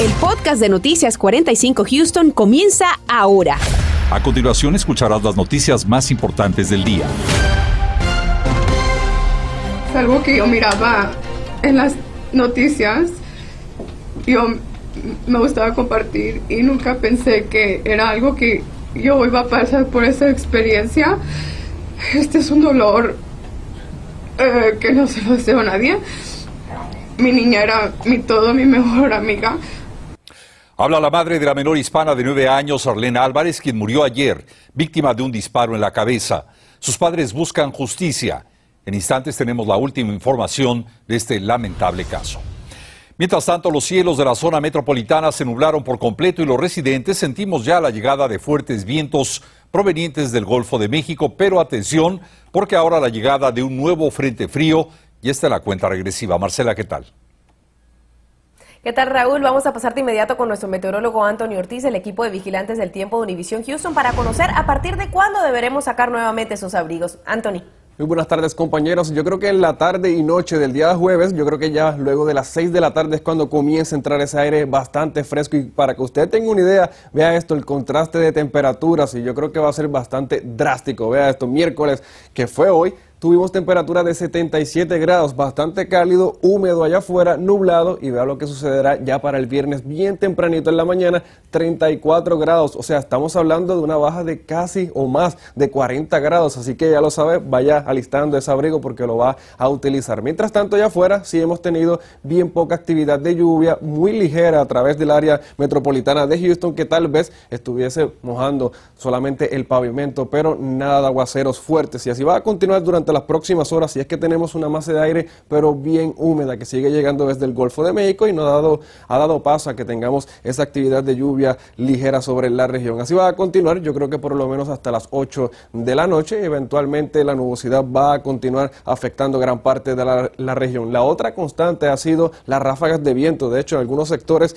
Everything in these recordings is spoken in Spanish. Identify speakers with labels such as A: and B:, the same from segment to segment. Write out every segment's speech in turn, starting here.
A: El podcast de Noticias 45 Houston comienza ahora.
B: A continuación escucharás las noticias más importantes del día.
C: Es algo que yo miraba en las noticias. Yo me gustaba compartir y nunca pensé que era algo que yo iba a pasar por esa experiencia. Este es un dolor eh, que no se lo deseo a nadie. Mi niña era mi todo, mi mejor amiga.
B: Habla la madre de la menor hispana de nueve años, Arlene Álvarez, quien murió ayer, víctima de un disparo en la cabeza. Sus padres buscan justicia. En instantes tenemos la última información de este lamentable caso. Mientras tanto, los cielos de la zona metropolitana se nublaron por completo y los residentes sentimos ya la llegada de fuertes vientos provenientes del Golfo de México, pero atención, porque ahora la llegada de un nuevo frente frío y esta es la cuenta regresiva. Marcela, ¿qué tal?
D: ¿Qué tal Raúl? Vamos a pasar de inmediato con nuestro meteorólogo Anthony Ortiz, el equipo de vigilantes del tiempo de Univisión Houston, para conocer a partir de cuándo deberemos sacar nuevamente esos abrigos. Anthony.
E: Muy buenas tardes compañeros. Yo creo que en la tarde y noche del día jueves, yo creo que ya luego de las 6 de la tarde es cuando comienza a entrar ese aire bastante fresco y para que usted tenga una idea, vea esto, el contraste de temperaturas y yo creo que va a ser bastante drástico. Vea esto, miércoles que fue hoy, Tuvimos temperatura de 77 grados, bastante cálido, húmedo allá afuera, nublado y vea lo que sucederá ya para el viernes bien tempranito en la mañana, 34 grados. O sea, estamos hablando de una baja de casi o más de 40 grados, así que ya lo sabe, vaya alistando ese abrigo porque lo va a utilizar. Mientras tanto, allá afuera sí hemos tenido bien poca actividad de lluvia, muy ligera a través del área metropolitana de Houston que tal vez estuviese mojando solamente el pavimento, pero nada de aguaceros fuertes y así va a continuar durante las próximas horas si es que tenemos una masa de aire pero bien húmeda que sigue llegando desde el Golfo de México y nos ha dado, ha dado paso a que tengamos esa actividad de lluvia ligera sobre la región. Así va a continuar, yo creo que por lo menos hasta las 8 de la noche, eventualmente la nubosidad va a continuar afectando gran parte de la, la región. La otra constante ha sido las ráfagas de viento, de hecho en algunos sectores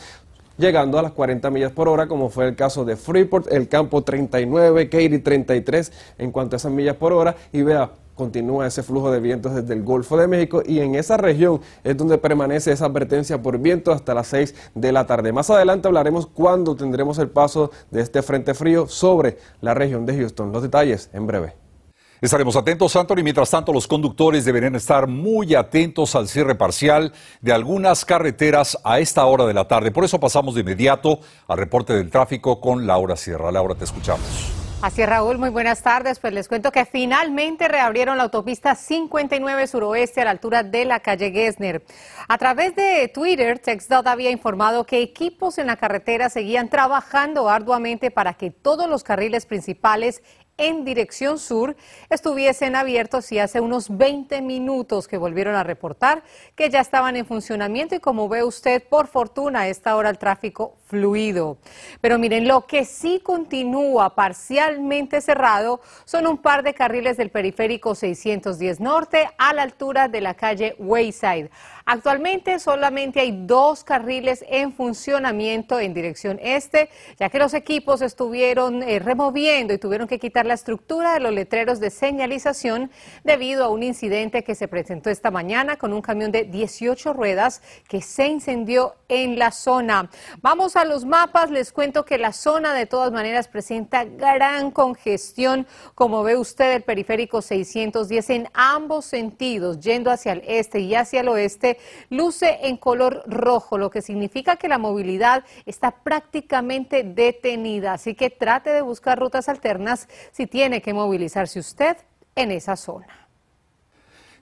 E: llegando a las 40 millas por hora, como fue el caso de Freeport, el campo 39, Katy 33 en cuanto a esas millas por hora. Y vea, continúa ese flujo de vientos desde el Golfo de México y en esa región es donde permanece esa advertencia por viento hasta las 6 de la tarde. Más adelante hablaremos cuándo tendremos el paso de este frente frío sobre la región de Houston. Los detalles en breve.
B: Estaremos atentos, Anthony. Mientras tanto, los conductores deberían estar muy atentos al cierre parcial de algunas carreteras a esta hora de la tarde. Por eso pasamos de inmediato al reporte del tráfico con Laura Sierra. Laura, te escuchamos.
F: Así es, Raúl, muy buenas tardes. Pues les cuento que finalmente reabrieron la autopista 59 suroeste a la altura de la calle Gessner. A través de Twitter, TexDot había informado que equipos en la carretera seguían trabajando arduamente para que todos los carriles principales en dirección sur estuviesen abiertos y hace unos 20 minutos que volvieron a reportar que ya estaban en funcionamiento y como ve usted, por fortuna, a esta hora el tráfico fluido. Pero miren, lo que sí continúa parcialmente cerrado son un par de carriles del periférico 610 Norte a la altura de la calle Wayside. Actualmente solamente hay dos carriles en funcionamiento en dirección este, ya que los equipos estuvieron eh, removiendo y tuvieron que quitar la estructura de los letreros de señalización debido a un incidente que se presentó esta mañana con un camión de 18 ruedas que se incendió en la zona. Vamos a los mapas, les cuento que la zona de todas maneras presenta gran congestión, como ve usted el periférico 610 en ambos sentidos, yendo hacia el este y hacia el oeste luce en color rojo, lo que significa que la movilidad está prácticamente detenida. Así que trate de buscar rutas alternas tiene que movilizarse usted en esa zona.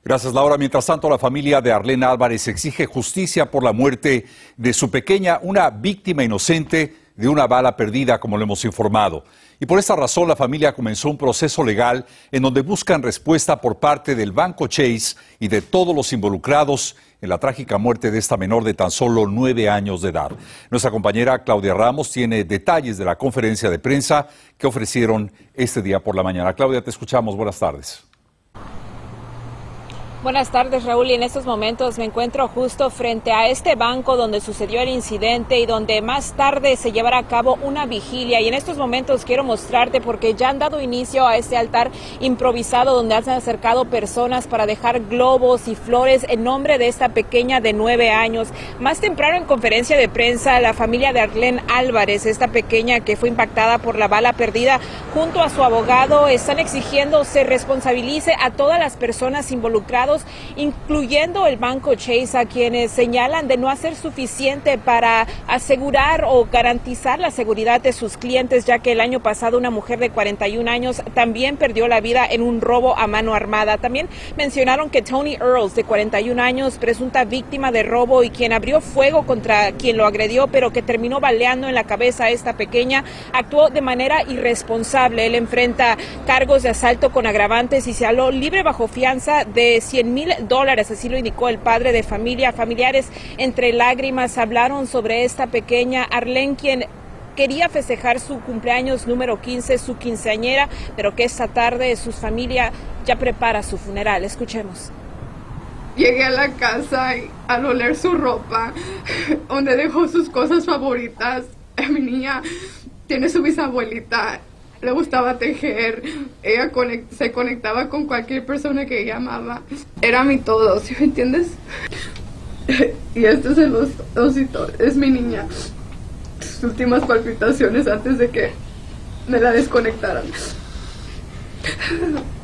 B: Gracias, Laura. Mientras tanto, la familia de Arlene Álvarez exige justicia por la muerte de su pequeña, una víctima inocente de una bala perdida, como lo hemos informado. Y por esta razón la familia comenzó un proceso legal en donde buscan respuesta por parte del Banco Chase y de todos los involucrados en la trágica muerte de esta menor de tan solo nueve años de edad. Nuestra compañera Claudia Ramos tiene detalles de la conferencia de prensa que ofrecieron este día por la mañana. Claudia, te escuchamos. Buenas tardes.
G: Buenas tardes, Raúl. Y en estos momentos me encuentro justo frente a este banco donde sucedió el incidente y donde más tarde se llevará a cabo una vigilia. Y en estos momentos quiero mostrarte porque ya han dado inicio a este altar improvisado donde han acercado personas para dejar globos y flores en nombre de esta pequeña de nueve años. Más temprano en conferencia de prensa, la familia de Arlene Álvarez, esta pequeña que fue impactada por la bala perdida, junto a su abogado, están exigiendo se responsabilice a todas las personas involucradas incluyendo el banco Chase, a quienes señalan de no hacer suficiente para asegurar o garantizar la seguridad de sus clientes, ya que el año pasado una mujer de 41 años también perdió la vida en un robo a mano armada. También mencionaron que Tony Earls, de 41 años, presunta víctima de robo y quien abrió fuego contra quien lo agredió, pero que terminó baleando en la cabeza a esta pequeña, actuó de manera irresponsable. Él enfrenta cargos de asalto con agravantes y se haló libre bajo fianza de 100 mil dólares, así lo indicó el padre de familia. Familiares entre lágrimas hablaron sobre esta pequeña Arlene, quien quería festejar su cumpleaños número 15, su quinceañera, pero que esta tarde su familia ya prepara su funeral. Escuchemos.
C: Llegué a la casa y al oler su ropa, donde dejó sus cosas favoritas, mi niña tiene su bisabuelita le gustaba tejer, ella se conectaba con cualquier persona que ella amaba. Era mi todo, ¿sí me entiendes? y este es el osito, es mi niña. Sus últimas palpitaciones antes de que me la desconectaran.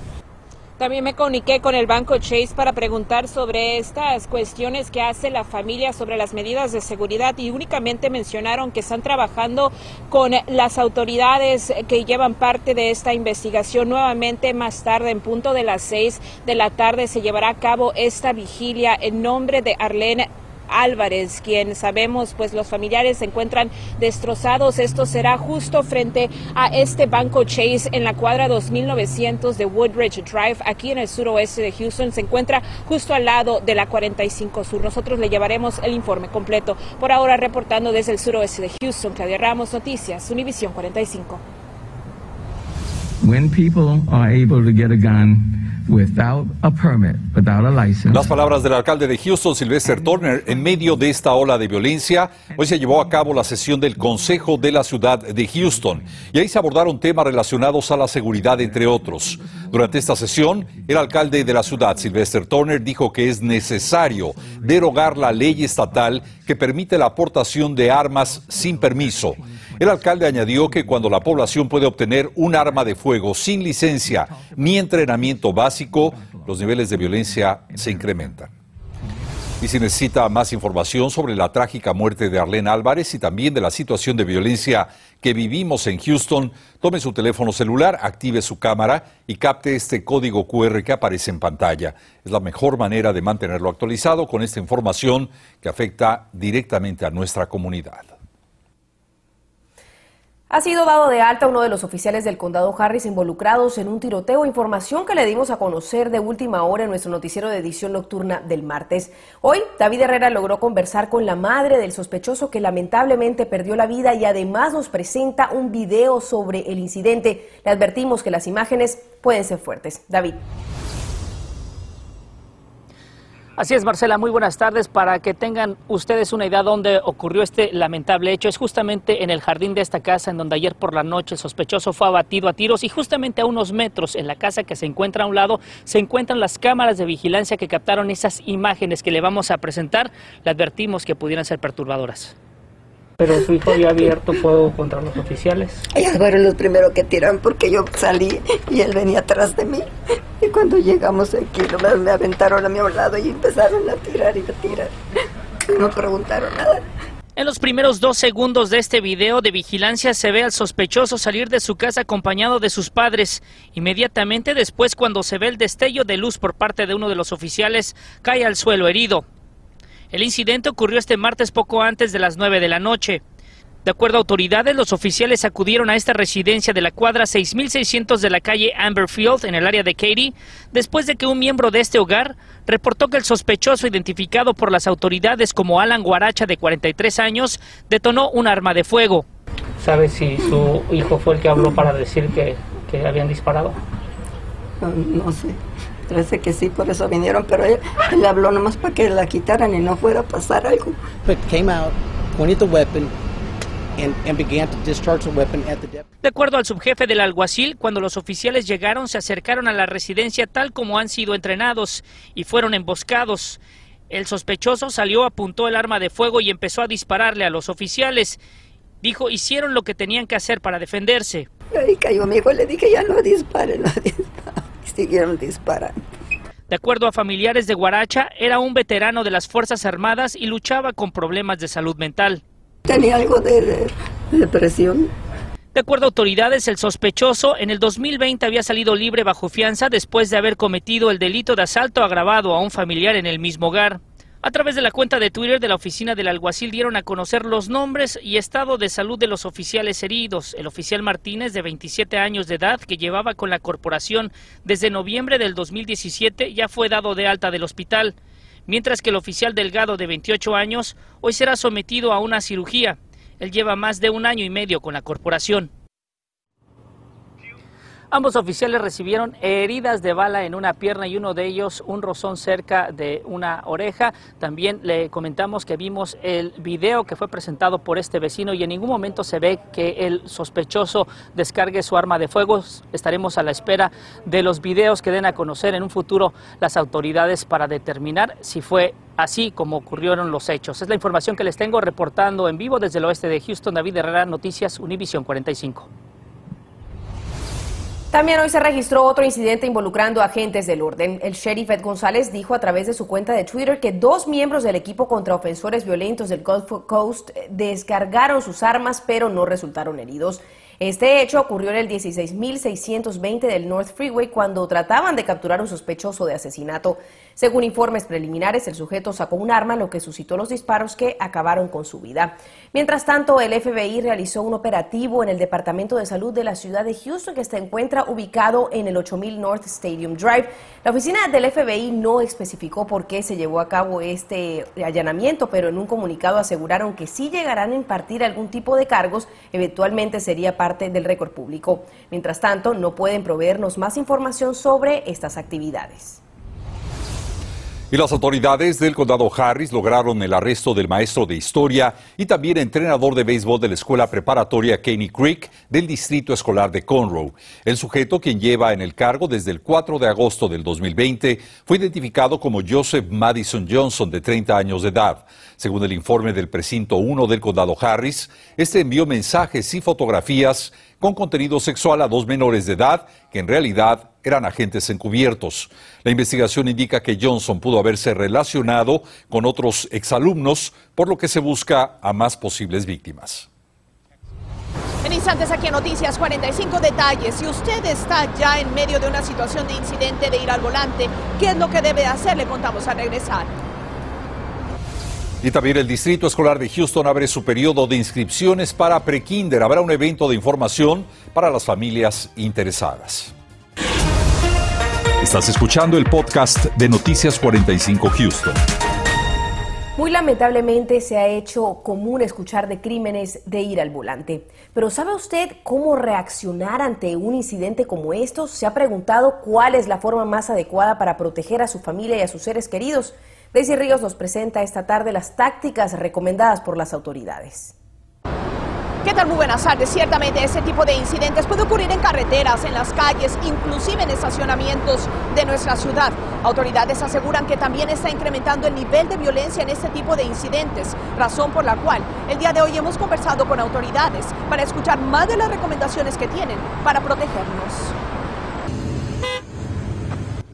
G: También me comuniqué con el banco Chase para preguntar sobre estas cuestiones que hace la familia sobre las medidas de seguridad y únicamente mencionaron que están trabajando con las autoridades que llevan parte de esta investigación. Nuevamente más tarde, en punto de las seis de la tarde, se llevará a cabo esta vigilia en nombre de Arlene Álvarez, quien sabemos pues los familiares se encuentran destrozados. Esto será justo frente a este banco Chase en la cuadra 2900 de Woodridge Drive, aquí en el suroeste de Houston. Se encuentra justo al lado de la 45 Sur. Nosotros le llevaremos el informe completo. Por ahora reportando desde el suroeste de Houston, Claudia Ramos, Noticias, Univisión 45.
H: When people are able to get a gun,
B: las palabras del alcalde de Houston, Sylvester Turner, en medio de esta ola de violencia, hoy se llevó a cabo la sesión del Consejo de la Ciudad de Houston y ahí se abordaron temas relacionados a la seguridad, entre otros. Durante esta sesión, el alcalde de la ciudad, Sylvester Turner, dijo que es necesario derogar la ley estatal que permite la aportación de armas sin permiso. El alcalde añadió que cuando la población puede obtener un arma de fuego sin licencia ni entrenamiento básico, los niveles de violencia se incrementan. Y si necesita más información sobre la trágica muerte de Arlene Álvarez y también de la situación de violencia que vivimos en Houston, tome su teléfono celular, active su cámara y capte este código QR que aparece en pantalla. Es la mejor manera de mantenerlo actualizado con esta información que afecta directamente a nuestra comunidad.
D: Ha sido dado de alta uno de los oficiales del condado Harris involucrados en un tiroteo, información que le dimos a conocer de última hora en nuestro noticiero de edición nocturna del martes. Hoy, David Herrera logró conversar con la madre del sospechoso que lamentablemente perdió la vida y además nos presenta un video sobre el incidente. Le advertimos que las imágenes pueden ser fuertes. David.
I: Así es, Marcela, muy buenas tardes. Para que tengan ustedes una idea de dónde ocurrió este lamentable hecho, es justamente en el jardín de esta casa en donde ayer por la noche el sospechoso fue abatido a tiros y justamente a unos metros en la casa que se encuentra a un lado se encuentran las cámaras de vigilancia que captaron esas imágenes que le vamos a presentar. Le advertimos que pudieran ser perturbadoras. Pero su hijo había abierto fuego contra los oficiales.
J: Ellos fueron los primeros que tiraron porque yo salí y él venía atrás de mí. Y cuando llegamos aquí, me aventaron a mi lado y empezaron a tirar y a tirar. No preguntaron nada.
I: En los primeros dos segundos de este video de vigilancia se ve al sospechoso salir de su casa acompañado de sus padres. Inmediatamente después, cuando se ve el destello de luz por parte de uno de los oficiales, cae al suelo herido. El incidente ocurrió este martes poco antes de las 9 de la noche. De acuerdo a autoridades, los oficiales acudieron a esta residencia de la cuadra 6600 de la calle Amberfield, en el área de Katy, después de que un miembro de este hogar reportó que el sospechoso, identificado por las autoridades como Alan Guaracha, de 43 años, detonó un arma de fuego. ¿Sabe si su hijo fue el que habló para decir que, habían disparado?
J: no sé. Parece que sí, por eso vinieron, pero él, él habló nomás para que la quitaran y no fuera a pasar algo.
K: But came out, pointed the weapon, and, and began to discharge the weapon at the deputy.
I: De acuerdo al subjefe del alguacil, cuando los oficiales llegaron se acercaron a la residencia tal como han sido entrenados y fueron emboscados. El sospechoso salió, apuntó el arma de fuego y empezó a dispararle a los oficiales. Dijo, hicieron lo que tenían que hacer para defenderse.
J: Ahí cayó mi hijo, le dije, ya no dispare, no dispare. Siguieron disparando.
I: De acuerdo a familiares de Guaracha, era un veterano de las Fuerzas Armadas y luchaba con problemas de salud mental.
J: Tenía algo de, de- de depresión.
I: De acuerdo a autoridades, el sospechoso en el 2020 había salido libre bajo fianza después de haber cometido el delito de asalto agravado a un familiar en el mismo hogar. A través de la cuenta de Twitter de la oficina del alguacil dieron a conocer los nombres y estado de salud de los oficiales heridos. El oficial Martínez, de 27 años de edad, que llevaba con la corporación desde noviembre del 2017, ya fue dado de alta del hospital, mientras que el oficial Delgado, de 28 años, hoy será sometido a una cirugía. Él lleva más de un año y medio con la corporación. Ambos oficiales recibieron heridas de bala en una pierna y uno de ellos un rozón cerca de una oreja. También le comentamos que vimos el video que fue presentado por este vecino y en ningún momento se ve que el sospechoso descargue su arma de fuego. Estaremos a la espera de los videos que den a conocer en un futuro las autoridades para determinar si fue así como ocurrieron los hechos. Es la información que les tengo reportando en vivo desde el oeste de Houston. David Herrera, Noticias Univisión 45.
D: También hoy se registró otro incidente involucrando agentes del orden. El sheriff Ed González dijo a través de su cuenta de Twitter que dos miembros del equipo contra ofensores violentos del Gulf Coast descargaron sus armas pero no resultaron heridos. Este hecho ocurrió en el 16.620 del North Freeway cuando trataban de capturar un sospechoso de asesinato. Según informes preliminares, el sujeto sacó un arma, lo que suscitó los disparos que acabaron con su vida. Mientras tanto, el FBI realizó un operativo en el Departamento de Salud de la ciudad de Houston que se encuentra ubicado en el 8000 North Stadium Drive. La oficina del FBI no especificó por qué se llevó a cabo este allanamiento, pero en un comunicado aseguraron que si llegarán a impartir algún tipo de cargos, eventualmente sería parte del récord público. Mientras tanto, no pueden proveernos más información sobre estas actividades.
B: Y las autoridades del condado Harris lograron el arresto del maestro de historia y también entrenador de béisbol de la escuela preparatoria Caney Creek del distrito escolar de Conroe. El sujeto, quien lleva en el cargo desde el 4 de agosto del 2020, fue identificado como Joseph Madison Johnson, de 30 años de edad. Según el informe del precinto 1 del condado Harris, este envió mensajes y fotografías con contenido sexual a dos menores de edad que en realidad eran agentes encubiertos. La investigación indica que Johnson pudo haberse relacionado con otros exalumnos, por lo que se busca a más posibles víctimas.
L: En instantes aquí en Noticias 45 detalles. Si usted está ya en medio de una situación de incidente de ir al volante, ¿qué es lo que debe hacer? Le contamos al regresar.
B: Y también el Distrito Escolar de Houston abre su periodo de inscripciones para prekinder. Habrá un evento de información para las familias interesadas. Estás escuchando el podcast de Noticias 45 Houston.
D: Muy lamentablemente se ha hecho común escuchar de crímenes de ir al volante. Pero ¿sabe usted cómo reaccionar ante un incidente como estos? ¿Se ha preguntado cuál es la forma más adecuada para proteger a su familia y a sus seres queridos? Daisy Ríos nos presenta esta tarde las tácticas recomendadas por las autoridades.
L: ¿Qué tal? Muy buenas tardes. Ciertamente ese tipo de incidentes puede ocurrir en carreteras, en las calles, inclusive en estacionamientos de nuestra ciudad. Autoridades aseguran que también está incrementando el nivel de violencia en este tipo de incidentes, razón por la cual el día de hoy hemos conversado con autoridades para escuchar más de las recomendaciones que tienen para protegernos.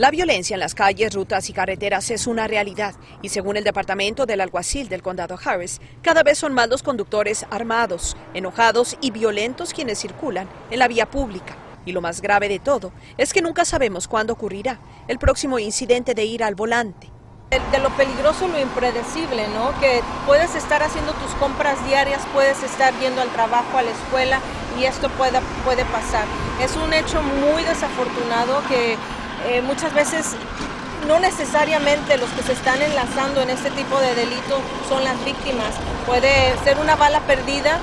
L: La violencia en las calles, rutas y carreteras es una realidad y según el departamento del alguacil del condado Harris, cada vez son más los conductores armados, enojados y violentos quienes circulan en la vía pública. Y lo más grave de todo es que nunca sabemos cuándo ocurrirá el próximo incidente de ir al volante.
M: De lo peligroso lo impredecible, ¿no? Que puedes estar haciendo tus compras diarias, puedes estar yendo al trabajo, a la escuela y esto puede, puede pasar. Es un hecho muy desafortunado que eh, muchas veces no necesariamente los que se están enlazando en este tipo de delito son las víctimas. Puede ser una bala perdida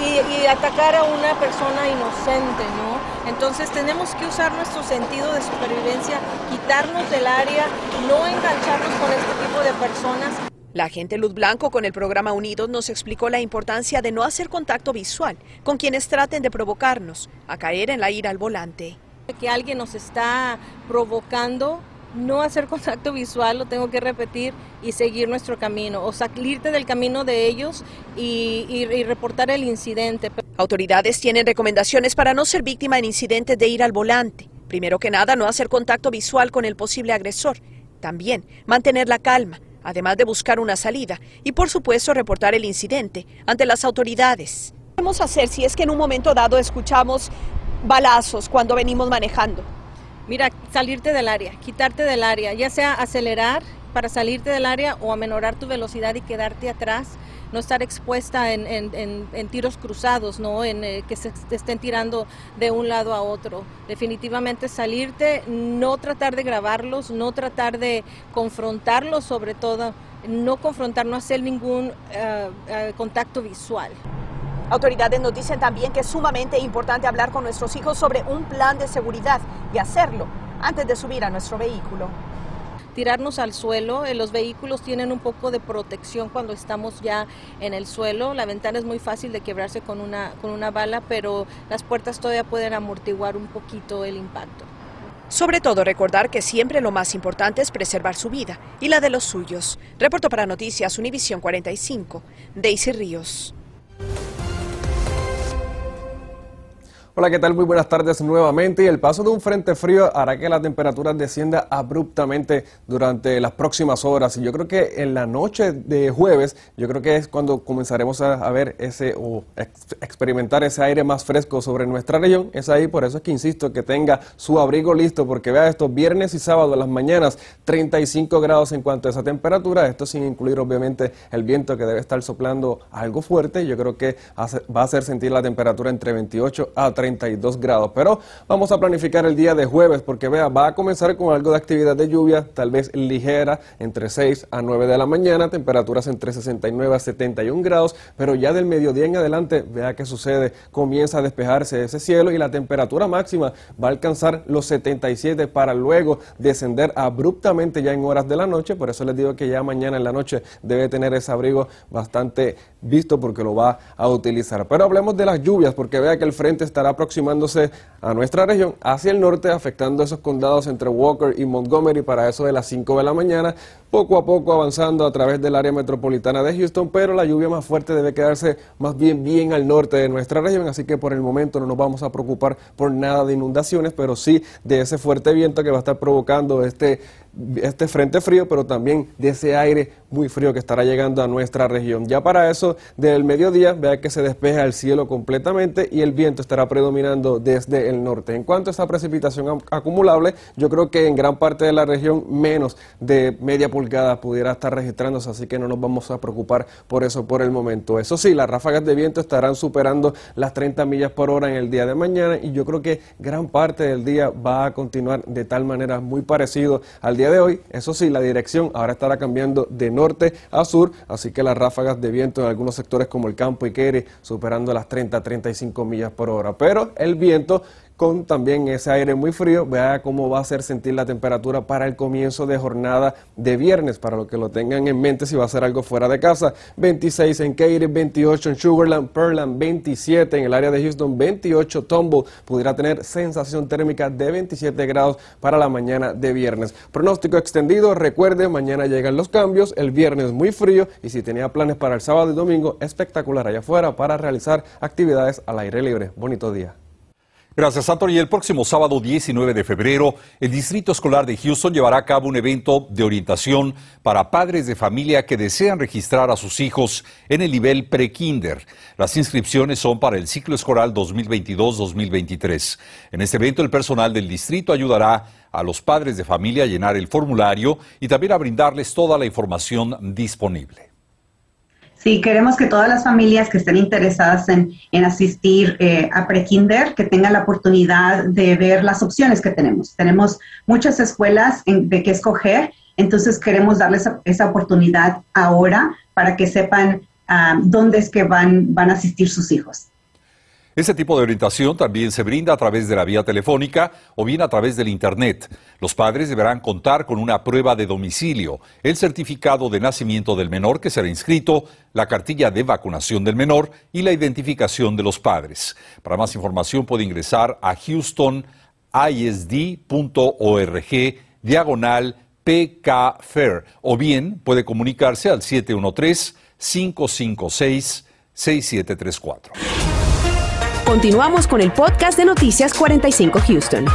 M: y, y atacar a una persona inocente, ¿no? Entonces tenemos que usar nuestro sentido de supervivencia, quitarnos del área, no engancharnos con este tipo de personas.
L: La agente Luz Blanco con el programa Unidos nos explicó la importancia de no hacer contacto visual con quienes traten de provocarnos a caer en la ira al volante.
M: Que alguien nos está provocando, no hacer contacto visual, lo tengo que repetir, y seguir nuestro camino, o salirte del camino de ellos y, y reportar el incidente.
L: Autoridades tienen recomendaciones para no ser víctima en incidentes de ir al volante. Primero que nada, no hacer contacto visual con el posible agresor. También mantener la calma además de buscar una salida y por supuesto reportar el incidente ante las autoridades. ¿Qué podemos hacer si es que en un momento dado escuchamos balazos cuando venimos manejando?
M: Mira, salirte del área, quitarte del área, ya sea acelerar para salirte del área o amenorar tu velocidad y quedarte atrás no estar expuesta en, tiros cruzados, ¿no? en eh, que se estén tirando de un lado a otro. Definitivamente salirte, no tratar de grabarlos, no tratar de confrontarlos, sobre todo, no confrontar, no hacer ningún eh, contacto visual.
L: Autoridades nos dicen también que es sumamente importante hablar con nuestros hijos sobre un plan de seguridad y hacerlo antes de subir a nuestro vehículo
M: tirarnos al suelo. Eh, los vehículos tienen un poco de protección cuando estamos ya en el suelo. La ventana es muy fácil de quebrarse con una, con una bala, pero las puertas todavía pueden amortiguar un poquito el impacto.
L: Sobre todo recordar que siempre lo más importante es preservar su vida y la de los suyos. Reporto para Noticias Univisión 45, Daisy Ríos.
E: Hola, ¿qué tal? Muy buenas tardes nuevamente. Y el paso de un frente frío hará que la temperatura descienda abruptamente durante las próximas horas. Y yo creo que en la noche de jueves, yo creo que es cuando comenzaremos a, ver ese o experimentar ese aire más fresco sobre nuestra región. Es ahí, por eso es que insisto que tenga su abrigo listo, porque vea esto, viernes y sábado a las mañanas, 35 grados en cuanto a esa temperatura. Esto sin incluir, obviamente, el viento que debe estar soplando algo fuerte. Yo creo que va a hacer sentir la temperatura entre 28 a 30 32 grados. Pero vamos a planificar el día de jueves porque vea, va a comenzar con algo de actividad de lluvia, tal vez ligera, entre 6 a 9 de la mañana, temperaturas entre 69 a 71 grados, pero ya del mediodía en adelante, vea qué sucede, comienza a despejarse ese cielo y la temperatura máxima va a alcanzar los 77 para luego descender abruptamente ya en horas de la noche, por eso les digo que ya mañana en la noche debe tener ese abrigo bastante visto porque lo va a utilizar. Pero hablemos de las lluvias porque vea que el frente estará aproximándose a nuestra región hacia el norte, afectando esos condados entre Walker y Montgomery para eso de las 5 de la mañana, poco a poco avanzando a través del área metropolitana de Houston, pero la lluvia más fuerte debe quedarse más bien bien al norte de nuestra región, así que por el momento no nos vamos a preocupar por nada de inundaciones, pero sí de ese fuerte viento que va a estar provocando este este frente frío, pero también de ese aire muy frío que estará llegando a nuestra región. Ya para eso, del mediodía, vea que se despeja el cielo completamente y el viento estará predominando desde el norte. En cuanto a esa precipitación acumulable, yo creo que en gran parte de la región menos de media pulgada pudiera estar registrándose, así que no nos vamos a preocupar por eso por el momento. Eso sí, las ráfagas de viento estarán superando las 30 millas por hora en el día de mañana y yo creo que gran parte del día va a continuar de tal manera muy parecido al día de hoy, eso sí, la dirección ahora estará cambiando de norte a sur, así que las ráfagas de viento en algunos sectores como el campo y Quere superando las 30 a 35 millas por hora. Pero el viento también ese aire muy frío. Vea cómo va a hacer sentir la temperatura para el comienzo de jornada de viernes, para lo que lo tengan en mente si va a ser algo fuera de casa. 26 en Katy, 28 en Sugarland, Pearland, 27 en el área de Houston, 28 Tumble. Pudiera tener sensación térmica de 27 grados para la mañana de viernes. Pronóstico extendido, recuerde, mañana llegan los cambios, el viernes muy frío y si tenía planes para el sábado y domingo, espectacular allá afuera para realizar actividades al aire libre. Bonito día.
B: Gracias, Anthony. El próximo sábado 19 de febrero, el Distrito Escolar de Houston llevará a cabo un evento de orientación para padres de familia que desean registrar a sus hijos en el nivel pre-kinder. Las inscripciones son para el ciclo escolar 2022-2023. En este evento, el personal del distrito ayudará a los padres de familia a llenar el formulario y también a brindarles toda la información disponible.
N: Sí, queremos que todas las familias que estén interesadas en, asistir eh, a prekinder, que tengan la oportunidad de ver las opciones que tenemos. Tenemos muchas escuelas de qué escoger, entonces queremos darles esa oportunidad ahora para que sepan ah, dónde es que van, van a asistir sus hijos.
B: Este tipo de orientación también se brinda a través de la vía telefónica o bien a través del Internet. Los padres deberán contar con una prueba de domicilio, el certificado de nacimiento del menor que será inscrito, la cartilla de vacunación del menor y la identificación de los padres. Para más información puede ingresar a houstonisd.org diagonal PKFair o bien puede comunicarse al 713 556 6734.
A: Continuamos con el podcast de Noticias 45 Houston.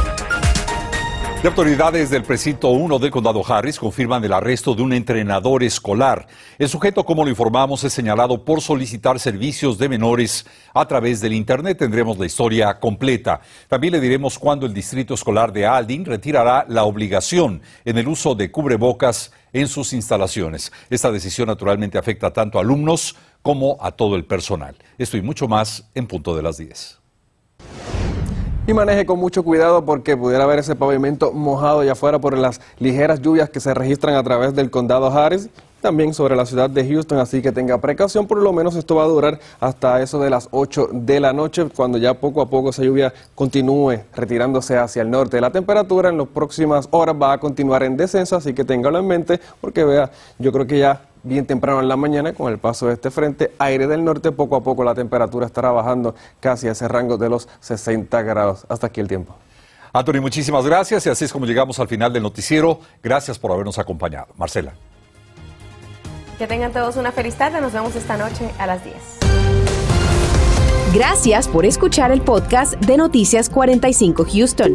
B: De autoridades del precinto 1 del condado Harris confirman el arresto de un entrenador escolar. El sujeto, como lo informamos, es señalado por solicitar servicios de menores a través del Internet. Tendremos la historia completa. También le diremos cuándo el distrito escolar de Aldin retirará la obligación en el uso de cubrebocas en sus instalaciones. Esta decisión naturalmente afecta tanto a alumnos como a todo el personal. Esto y mucho más en punto de las 10.
E: Y maneje con mucho cuidado porque pudiera haber ese pavimento mojado allá afuera por las ligeras lluvias que se registran a través del condado Harris también sobre la ciudad de Houston, así que tenga precaución, por lo menos esto va a durar hasta eso de las 8 de la noche, cuando ya poco a poco esa lluvia continúe retirándose hacia el norte. La temperatura en las próximas horas va a continuar en descenso, así que téngalo en mente, porque vea, yo creo que ya bien temprano en la mañana, con el paso de este frente, aire del norte, poco a poco la temperatura estará bajando casi a ese rango de los 60 grados. Hasta aquí el tiempo.
B: Anthony, muchísimas gracias y así es como llegamos al final del noticiero. Gracias por habernos acompañado. Marcela.
D: Que tengan todos una feliz tarde. Nos vemos esta noche a las 10.
A: Gracias por escuchar el podcast de Noticias 45 Houston.